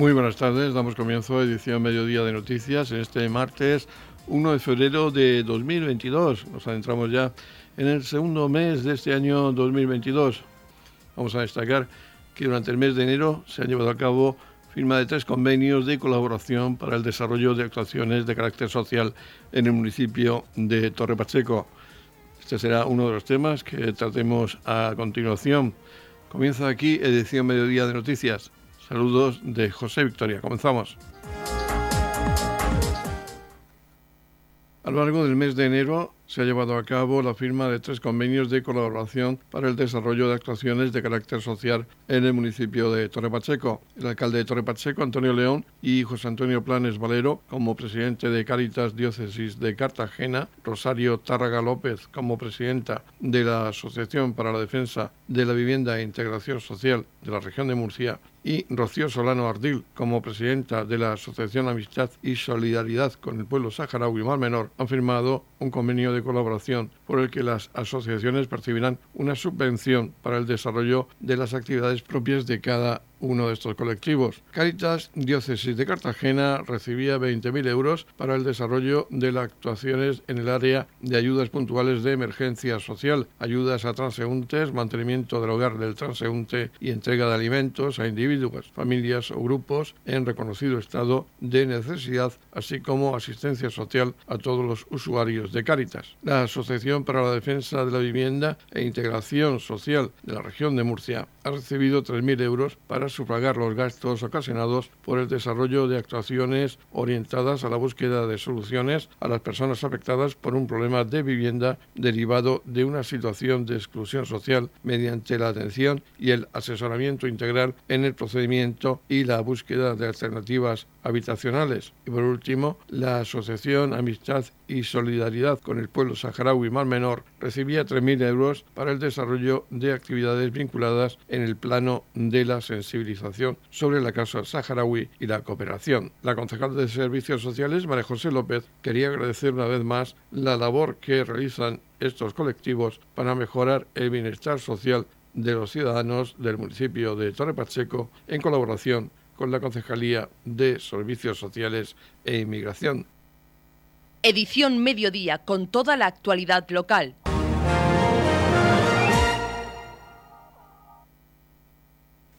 Muy buenas tardes, damos comienzo a edición Mediodía de Noticias en este martes 1 de febrero de 2022. Nos adentramos ya en el segundo mes de este año 2022. Vamos a destacar que durante el mes de enero se han llevado a cabo firma de tres convenios de colaboración para el desarrollo de actuaciones de carácter social en el municipio de Torre Pacheco. Este será uno de los temas que tratemos a continuación. Comienza aquí edición Mediodía de Noticias. Saludos de José Victoria. Comenzamos. A lo largo del mes de enero se ha llevado a cabo la firma de tres convenios de colaboración para el desarrollo de actuaciones de carácter social en el municipio de Torre Pacheco. El alcalde de Torre Pacheco, Antonio León, y José Antonio Planes Valero, como presidente de Cáritas Diócesis de Cartagena, Rosario Tárraga López, como presidenta de la Asociación para la Defensa de la Vivienda e Integración Social de la región de Murcia, y Rocío Solano Ardil, como presidenta de la Asociación Amistad y Solidaridad con el Pueblo Saharaui Mar Menor, han firmado un convenio de colaboración por el que las asociaciones percibirán una subvención para el desarrollo de las actividades propias de cada uno de estos colectivos. Caritas Diócesis de Cartagena recibía 20.000 euros para el desarrollo de las actuaciones en el área de ayudas puntuales de emergencia social, ayudas a transeúntes, mantenimiento del hogar del transeúnte y entrega de alimentos a individuos, familias o grupos en reconocido estado de necesidad, así como asistencia social a todos los usuarios de Caritas. La Asociación para la Defensa de la Vivienda e Integración Social de la región de Murcia ha recibido 3.000 euros para sufragar los gastos ocasionados por el desarrollo de actuaciones orientadas a la búsqueda de soluciones a las personas afectadas por un problema de vivienda derivado de una situación de exclusión social mediante la atención y el asesoramiento integral en el procedimiento y la búsqueda de alternativas habitacionales. Y por último, la Asociación Amistad y Solidaridad con el Pueblo Saharaui Mar Menor recibía 3.000 euros para el desarrollo de actividades vinculadas en el plano de la sobre la causa saharaui y la cooperación. La concejal de Servicios Sociales, María José López, quería agradecer una vez más la labor que realizan estos colectivos para mejorar el bienestar social de los ciudadanos del municipio de Torre Pacheco en colaboración con la Concejalía de Servicios Sociales e Inmigración. Edición Mediodía con toda la actualidad local.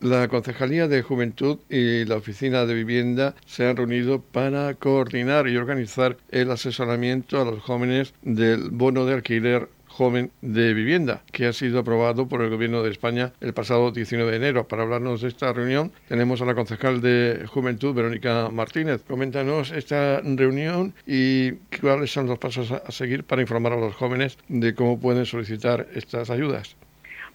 La Concejalía de Juventud y la Oficina de Vivienda se han reunido para coordinar y organizar el asesoramiento a los jóvenes del bono de alquiler joven de vivienda, que ha sido aprobado por el Gobierno de España el pasado 19 de enero. Para hablarnos de esta reunión tenemos a la concejal de Juventud, Verónica Martínez. Coméntanos esta reunión y cuáles son los pasos a seguir para informar a los jóvenes de cómo pueden solicitar estas ayudas.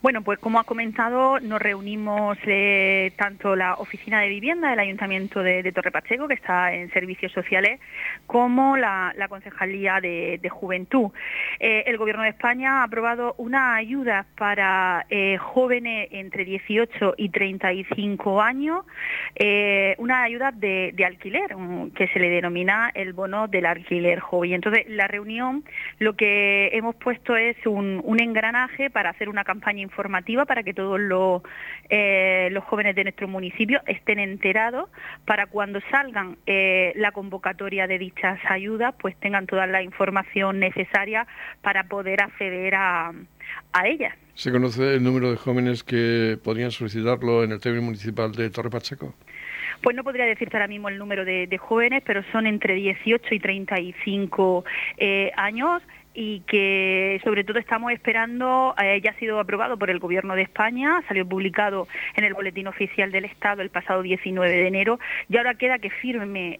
Bueno, pues como ha comentado, nos reunimos eh, tanto la Oficina de Vivienda del Ayuntamiento de, Torre Pacheco, que está en servicios sociales, como la, Concejalía de, Juventud. Eh, el Gobierno de España ha aprobado una ayuda para eh, jóvenes entre 18 y 35 años, una ayuda de, alquiler, que se le denomina el bono del alquiler joven. Entonces, la reunión lo que hemos puesto es un, un engranaje para hacer una campaña informativa para que todos los, eh, los jóvenes de nuestro municipio estén enterados para cuando salgan eh, la convocatoria de dichas ayudas, pues tengan toda la información necesaria para poder acceder a, a ellas. ¿Se conoce el número de jóvenes que podrían solicitarlo en el término municipal de Torre Pacheco? Pues no podría decirte ahora mismo el número de, jóvenes, pero son entre 18 y 35 eh, años y que sobre todo estamos esperando, eh, ya ha sido aprobado por el Gobierno de España, salió publicado en el Boletín Oficial del Estado el pasado 19 de enero y ahora queda que firme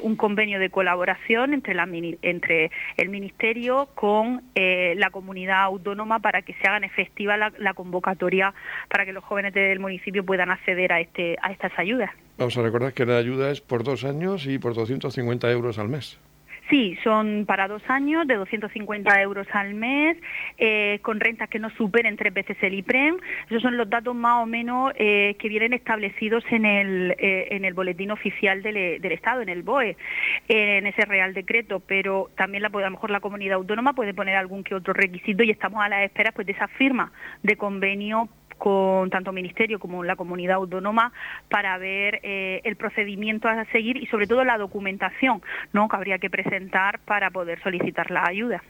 un convenio de colaboración entre, la, entre el Ministerio con eh, la comunidad autónoma para que se hagan efectiva la, convocatoria para que los jóvenes del municipio puedan acceder a, este, a estas ayudas. Vamos a recordar que la ayuda es por dos años y por 250 euros al mes. Sí, son para dos años de 250 euros al mes, eh, con rentas que no superen tres veces el IPREM. Esos son los datos más o menos eh, que vienen establecidos en el, eh, en el boletín oficial del, Estado, en el BOE, en ese Real Decreto. Pero también la, a lo mejor la comunidad autónoma puede poner algún que otro requisito y estamos a la espera pues, de esa firma de convenio con tanto Ministerio como la comunidad autónoma para ver eh, el procedimiento a seguir y sobre todo la documentación ¿no? que habría que presentar para poder solicitar la ayuda.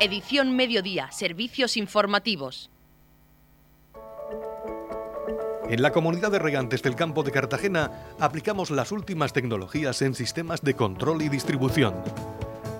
Edición Mediodía, Servicios Informativos. En la comunidad de regantes del campo de Cartagena aplicamos las últimas tecnologías en sistemas de control y distribución,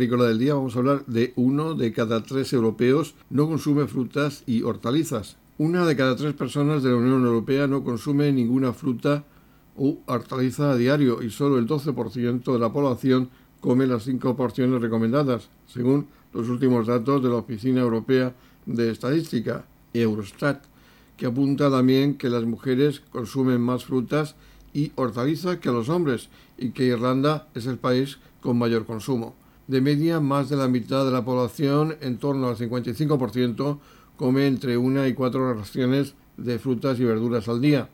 Agrícola del día vamos a hablar de uno de cada tres europeos no consume frutas y hortalizas. Una de cada tres personas de la Unión Europea no consume ninguna fruta u hortaliza a diario y solo el 12% de la población come las cinco porciones recomendadas, según los últimos datos de la Oficina Europea de Estadística, Eurostat, que apunta también que las mujeres consumen más frutas y hortalizas que los hombres y que Irlanda es el país con mayor consumo. De media, más de la mitad de la población, en torno al 55%, come entre una y cuatro raciones de frutas y verduras al día.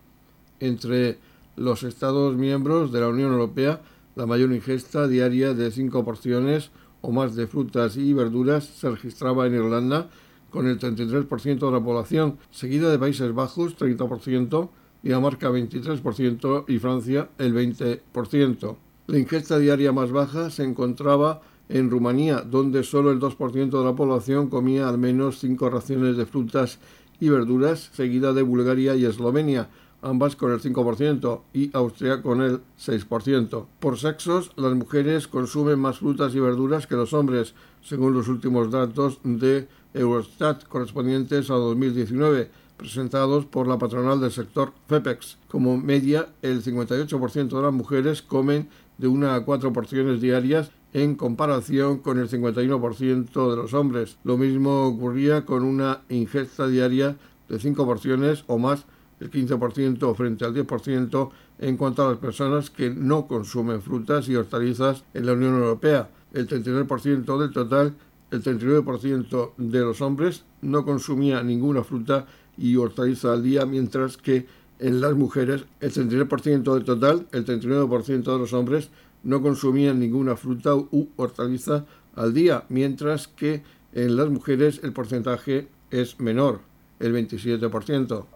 Entre los Estados miembros de la Unión Europea, la mayor ingesta diaria de cinco porciones o más de frutas y verduras se registraba en Irlanda, con el 33% de la población, seguida de Países Bajos, 30%, Dinamarca 23% y Francia el 20%. La ingesta diaria más baja se encontraba en Rumanía, donde solo el 2% de la población comía al menos 5 raciones de frutas y verduras, seguida de Bulgaria y Eslovenia, ambas con el 5%, y Austria con el 6%. Por sexos, las mujeres consumen más frutas y verduras que los hombres, según los últimos datos de Eurostat correspondientes a 2019 presentados por la patronal del sector FEPEX. Como media, el 58% de las mujeres comen de una a cuatro porciones diarias en comparación con el 51% de los hombres. Lo mismo ocurría con una ingesta diaria de cinco porciones o más, el 15% frente al 10% en cuanto a las personas que no consumen frutas y hortalizas en la Unión Europea. El 39% del total, el 39% de los hombres no consumía ninguna fruta y hortaliza al día, mientras que en las mujeres el 39% del total, el 39% de los hombres no consumían ninguna fruta u hortaliza al día, mientras que en las mujeres el porcentaje es menor, el 27%.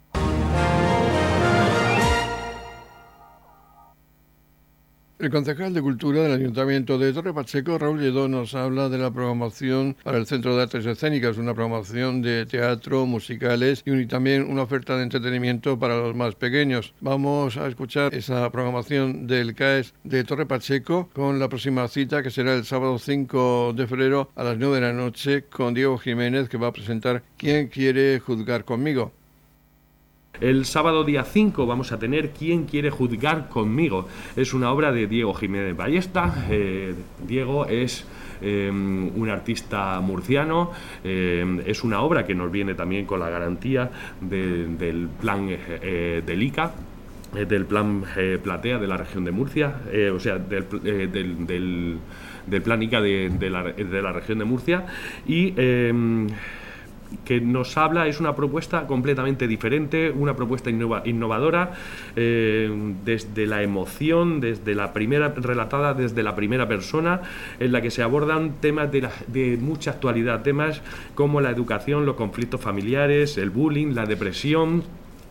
El concejal de Cultura del Ayuntamiento de Torre Pacheco, Raúl Lledó, nos habla de la programación para el Centro de Artes Escénicas, una programación de teatro, musicales y también una oferta de entretenimiento para los más pequeños. Vamos a escuchar esa programación del CAES de Torre Pacheco con la próxima cita que será el sábado 5 de febrero a las 9 de la noche con Diego Jiménez que va a presentar ¿Quién quiere juzgar conmigo? El sábado día 5 vamos a tener ¿Quién quiere juzgar conmigo? Es una obra de Diego Jiménez Ballesta. Eh, Diego es eh, un artista murciano. Eh, es una obra que nos viene también con la garantía del plan del ICA, del plan Platea de la región de Murcia, o sea, del, plan ICA de, la, de, la, región de Murcia. Y que nos habla es una propuesta completamente diferente, una propuesta innovadora, eh, desde la emoción, desde la primera, relatada desde la primera persona, en la que se abordan temas de, de mucha actualidad, temas como la educación, los conflictos familiares, el bullying, la depresión,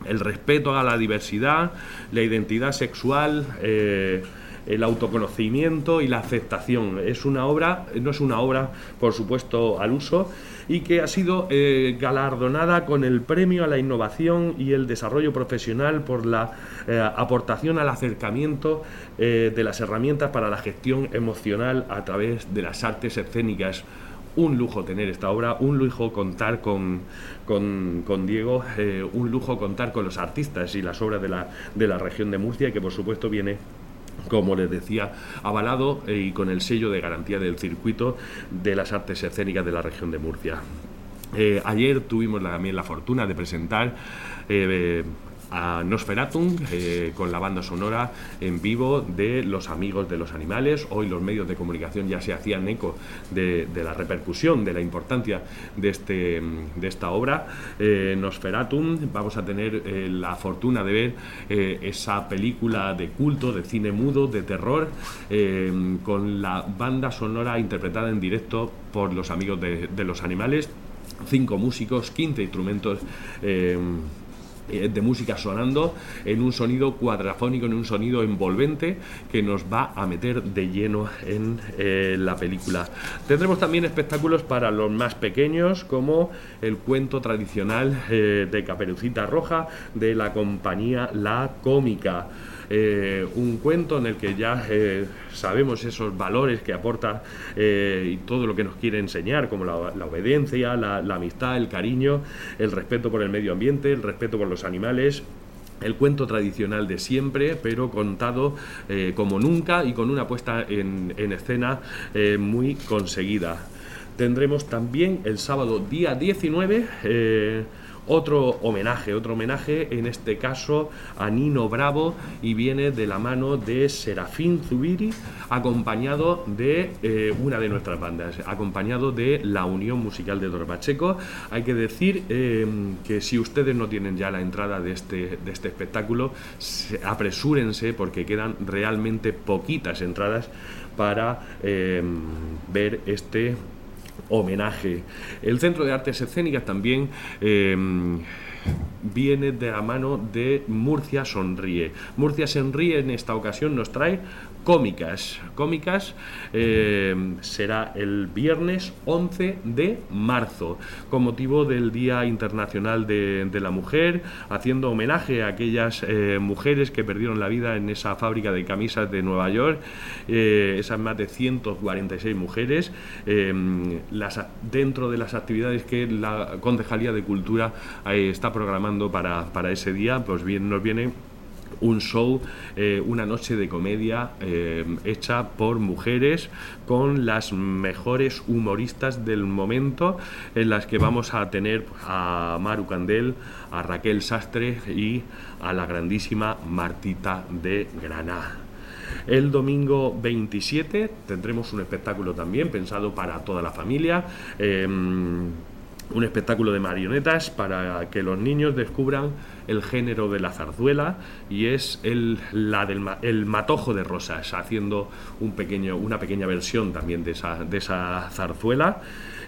el respeto a la diversidad, la identidad sexual, eh, el autoconocimiento y la aceptación. Es una obra, no es una obra, por supuesto, al uso y que ha sido eh, galardonada con el premio a la innovación y el desarrollo profesional por la eh, aportación al acercamiento de las herramientas para la gestión emocional a través de las artes escénicas. Un lujo tener esta obra, un lujo contar con, con, Diego, eh, un lujo contar con los artistas y las obras de la, de la región de Murcia, que por supuesto viene como les decía, avalado eh, y con el sello de garantía del circuito de las artes escénicas de la región de Murcia. Eh, ayer tuvimos también la fortuna de presentar a Nosferatum eh, con la banda sonora en vivo de Los Amigos de los Animales. Hoy los medios de comunicación ya se hacían eco de, la repercusión, de la importancia de, este, esta obra. Eh, Nosferatum, vamos a tener eh, la fortuna de ver esa película de culto, de cine mudo, de terror, con la banda sonora interpretada en directo por los Amigos de, los Animales. Cinco músicos, 15 instrumentos eh, de música sonando en un sonido cuadrafónico, en un sonido envolvente que nos va a meter de lleno en eh, la película. Tendremos también espectáculos para los más pequeños como el cuento tradicional eh, de Caperucita Roja de la compañía La Cómica. Eh, un cuento en el que ya eh, sabemos esos valores que aporta eh, y todo lo que nos quiere enseñar, como la, obediencia, la, amistad, el cariño, el respeto por el medio ambiente, el respeto por los animales, el cuento tradicional de siempre, pero contado como nunca y con una puesta en, en escena muy conseguida. Tendremos también el sábado día 19 otro homenaje, otro homenaje en este caso a Nino Bravo y viene de la mano de Serafín Zubiri, acompañado de eh, una de nuestras bandas, acompañado de la Unión Musical de Torpacheco. Hay que decir eh, que si ustedes no tienen ya la entrada de este, de este espectáculo, apresúrense porque quedan realmente poquitas entradas para eh, ver este homenaje. El Centro de Artes Escénicas también em, viene de la mano de Murcia Sonríe. Murcia Sonríe en esta ocasión nos trae cómicas. Cómicas eh, será el viernes 11 de marzo, con motivo del Día Internacional de, la Mujer, haciendo homenaje a aquellas eh, mujeres que perdieron la vida en esa fábrica de camisas de Nueva York, eh, esas más de 146 mujeres, las, dentro de las actividades que la Concejalía de Cultura está programando para, para ese día, pues bien nos viene un show, eh, una noche de comedia eh, hecha por mujeres con las mejores humoristas del momento en las que vamos a tener a Maru Candel, a Raquel Sastre y a la grandísima Martita de Granada. El domingo 27 tendremos un espectáculo también pensado para toda la familia. Em, un espectáculo de marionetas para que los niños descubran el género de la zarzuela y es el, la del, el matojo de rosas, haciendo un pequeño, una pequeña versión también de esa, de esa zarzuela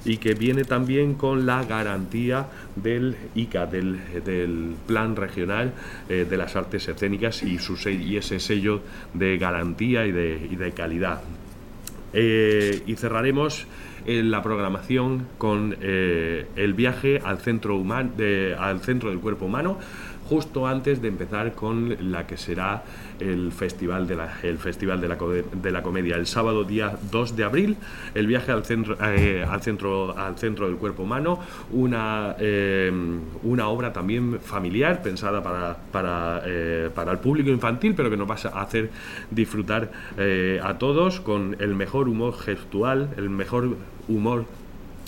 y que viene también con la garantía del ICA, del, del Plan Regional eh, de las Artes Escénicas y, su, y ese sello de garantía y de, y de calidad. Eh, y cerraremos en la programación con eh, el viaje al centro, al centro del cuerpo humano justo antes de empezar con la que será el Festival de la, el festival de la, de la Comedia. El sábado día 2 de abril, el viaje al centro, eh, al centro, al centro del cuerpo humano, una, eh, una obra también familiar pensada para, para, para, el público infantil, pero que nos va a hacer disfrutar a todos con el mejor humor gestual, el mejor humor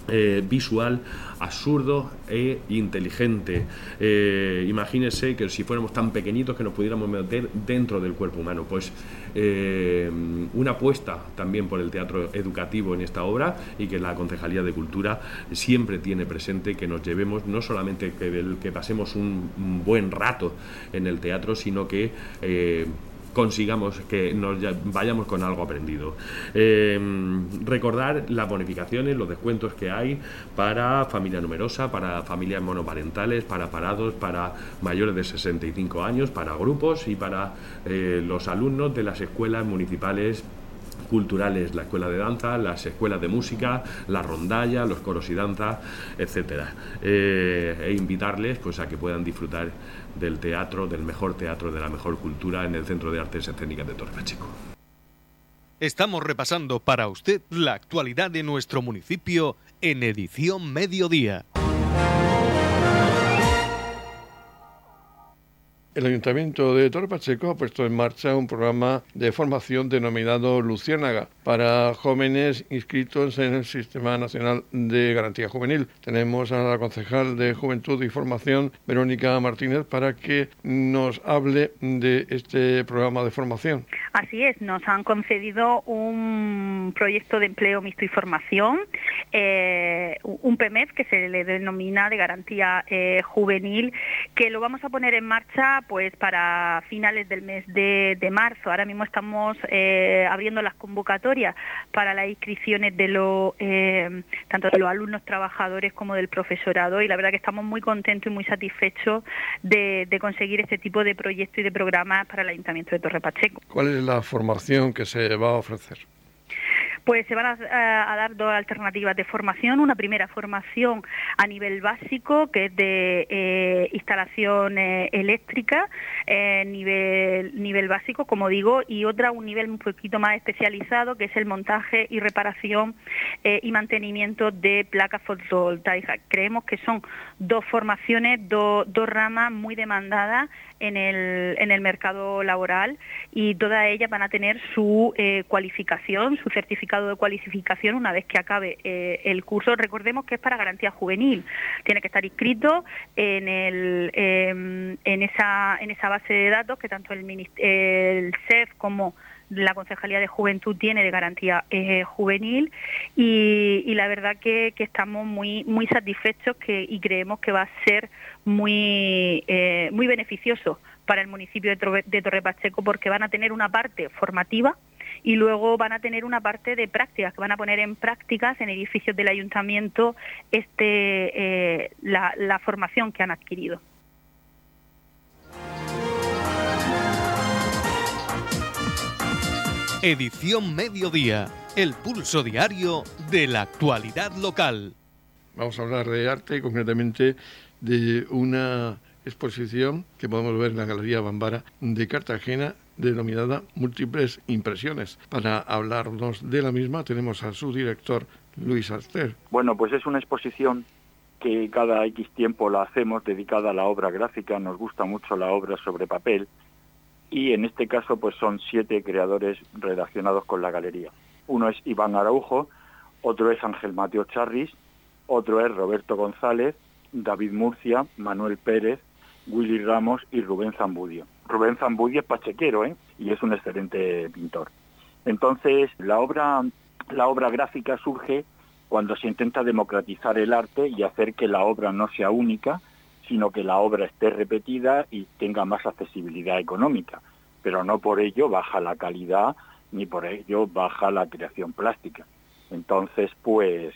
eh, visual, absurdo e inteligente. Eh, imagínese que si fuéramos tan pequeñitos que nos pudiéramos meter dentro del cuerpo humano. Pues eh, una apuesta también por el teatro educativo en esta obra y que la Concejalía de Cultura siempre tiene presente que nos llevemos, no solamente que, que pasemos un, buen rato en el teatro, sino que consigamos que nos vayamos con algo aprendido. Eh, recordar las bonificaciones, los descuentos que hay para familia numerosa, para familias monoparentales, para parados, para mayores de 65 años, para grupos y para eh, los alumnos de las escuelas municipales culturales, la escuela de danza, las escuelas de música, la rondalla, los coros y danza, etcétera. Eh, e invitarles pues a que puedan disfrutar del teatro, del mejor teatro, de la mejor cultura en el Centro de Artes Escénicas de Torre Pacheco. Estamos repasando para usted la actualidad de nuestro municipio en edición mediodía. El Ayuntamiento de Torre Pacheco ha puesto en marcha un programa de formación denominado Luciérnaga para jóvenes inscritos en el Sistema Nacional de Garantía Juvenil. Tenemos a la concejal de Juventud y Formación, Verónica Martínez, para que nos hable de este programa de formación. Así es, nos han concedido un proyecto de empleo mixto y formación, eh, un PMEF que se le denomina de garantía eh, juvenil, que lo vamos a poner en marcha pues para finales del mes de, marzo. Ahora mismo estamos eh, abriendo las convocatorias para las inscripciones de eh, tanto de los alumnos trabajadores como del profesorado y la verdad que estamos muy contentos y muy satisfechos de, de conseguir este tipo de proyectos y de programas para el Ayuntamiento de Torre Pacheco. ¿Cuál es la formación que se va a ofrecer? Pues se van a, dar dos alternativas de formación. Una primera formación a nivel básico, que es de eh, instalación eh, eléctrica, eh, nivel, básico, como digo, y otra un nivel un poquito más especializado, que es el montaje y reparación y mantenimiento de placas fotovoltaicas. Creemos que son dos formaciones, dos ramas muy demandadas en el, en el mercado laboral y todas ellas van a tener su eh, cualificación, su certificado de cualificación una vez que acabe eh, el curso. Recordemos que es para garantía juvenil, tiene que estar inscrito en, el, em, en, esa, en esa base de datos que tanto el, el CEF como la Concejalía de Juventud tiene de garantía eh, juvenil y, la verdad que, estamos muy muy satisfechos que, y creemos que va a ser muy eh, muy beneficioso para el municipio de, de Torre Pacheco porque van a tener una parte formativa y luego van a tener una parte de prácticas, que van a poner en prácticas en edificios del ayuntamiento este, eh, la formación que han adquirido. Edición Mediodía, el pulso diario de la actualidad local. Vamos a hablar de arte, concretamente de una exposición que podemos ver en la Galería Bambara de Cartagena denominada Múltiples Impresiones. Para hablarnos de la misma tenemos a su director, Luis Aster. Bueno, pues es una exposición que cada X tiempo la hacemos dedicada a la obra gráfica. Nos gusta mucho la obra sobre papel y en este caso pues son siete creadores relacionados con la galería. Uno es Iván Araujo, otro es Ángel Mateo Charris, otro es Roberto González, David Murcia, Manuel Pérez, Willy Ramos y Rubén Zambudio. Rubén Zambudio es pachequero ¿eh? y es un excelente pintor. Entonces la obra, la obra gráfica surge cuando se intenta democratizar el arte y hacer que la obra no sea única, sino que la obra esté repetida y tenga más accesibilidad económica, pero no por ello baja la calidad ni por ello baja la creación plástica. Entonces, pues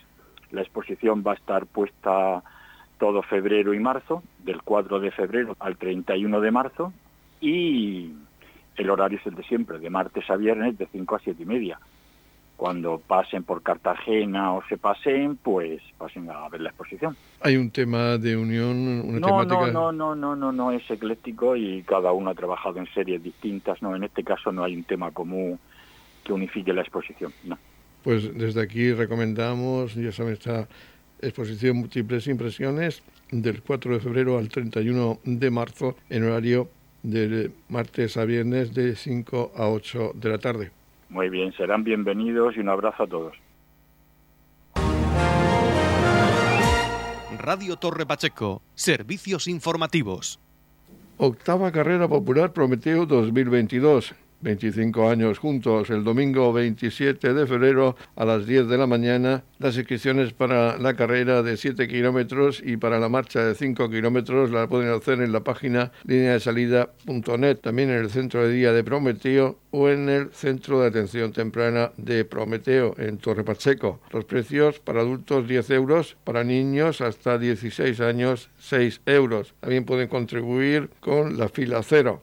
la exposición va a estar puesta todo febrero y marzo, del 4 de febrero al 31 de marzo, y el horario es el de siempre, de martes a viernes de 5 a 7 y media cuando pasen por Cartagena o se pasen, pues pasen a ver la exposición. ¿Hay un tema de unión, una no, temática? No, no, no, no, no, es ecléctico y cada uno ha trabajado en series distintas. No, en este caso no hay un tema común que unifique la exposición, no. Pues desde aquí recomendamos, ya saben, esta exposición Múltiples Impresiones del 4 de febrero al 31 de marzo en horario de martes a viernes de 5 a 8 de la tarde. Muy bien, serán bienvenidos y un abrazo a todos. Radio Torre Pacheco, servicios informativos. Octava carrera popular Prometeo 2022. 25 años juntos. El domingo 27 de febrero a las 10 de la mañana, las inscripciones para la carrera de 7 kilómetros y para la marcha de 5 kilómetros la pueden hacer en la página línea de salida.net, también en el centro de día de Prometeo o en el centro de atención temprana de Prometeo en Torre Pacheco. Los precios para adultos 10 euros, para niños hasta 16 años 6 euros. También pueden contribuir con la fila cero.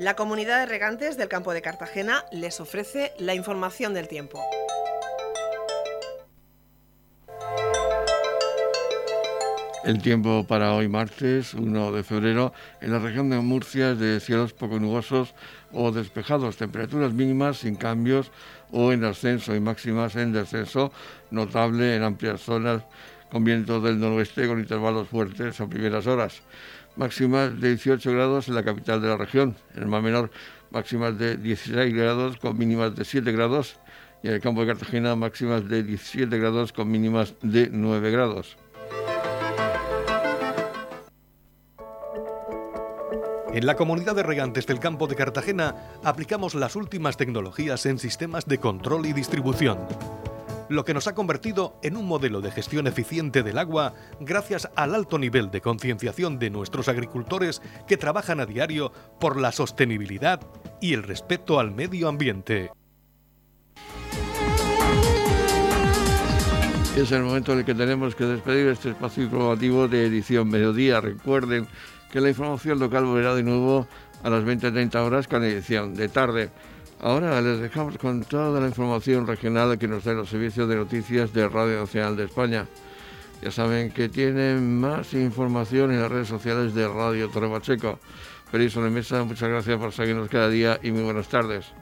La comunidad de regantes del campo de Cartagena les ofrece la información del tiempo. El tiempo para hoy martes 1 de febrero en la región de Murcia es de cielos poco nubosos o despejados, temperaturas mínimas sin cambios o en ascenso y máximas en descenso notable en amplias zonas con vientos del noroeste con intervalos fuertes a primeras horas máximas de 18 grados en la capital de la región. En el mar menor, máximas de 16 grados con mínimas de 7 grados. Y en el campo de Cartagena, máximas de 17 grados con mínimas de 9 grados. En la comunidad de regantes del campo de Cartagena aplicamos las últimas tecnologías en sistemas de control y distribución lo que nos ha convertido en un modelo de gestión eficiente del agua gracias al alto nivel de concienciación de nuestros agricultores que trabajan a diario por la sostenibilidad y el respeto al medio ambiente. Es el momento en el que tenemos que despedir este espacio informativo de edición mediodía. Recuerden que la información local volverá de nuevo a las 20.30 horas con edición de tarde. Ahora les dejamos con toda la información regional que nos da los servicios de noticias de Radio Nacional de España. Ya saben que tienen más información en las redes sociales de Radio Torre Pacheco. Feliz mesa, muchas gracias por seguirnos cada día y muy buenas tardes.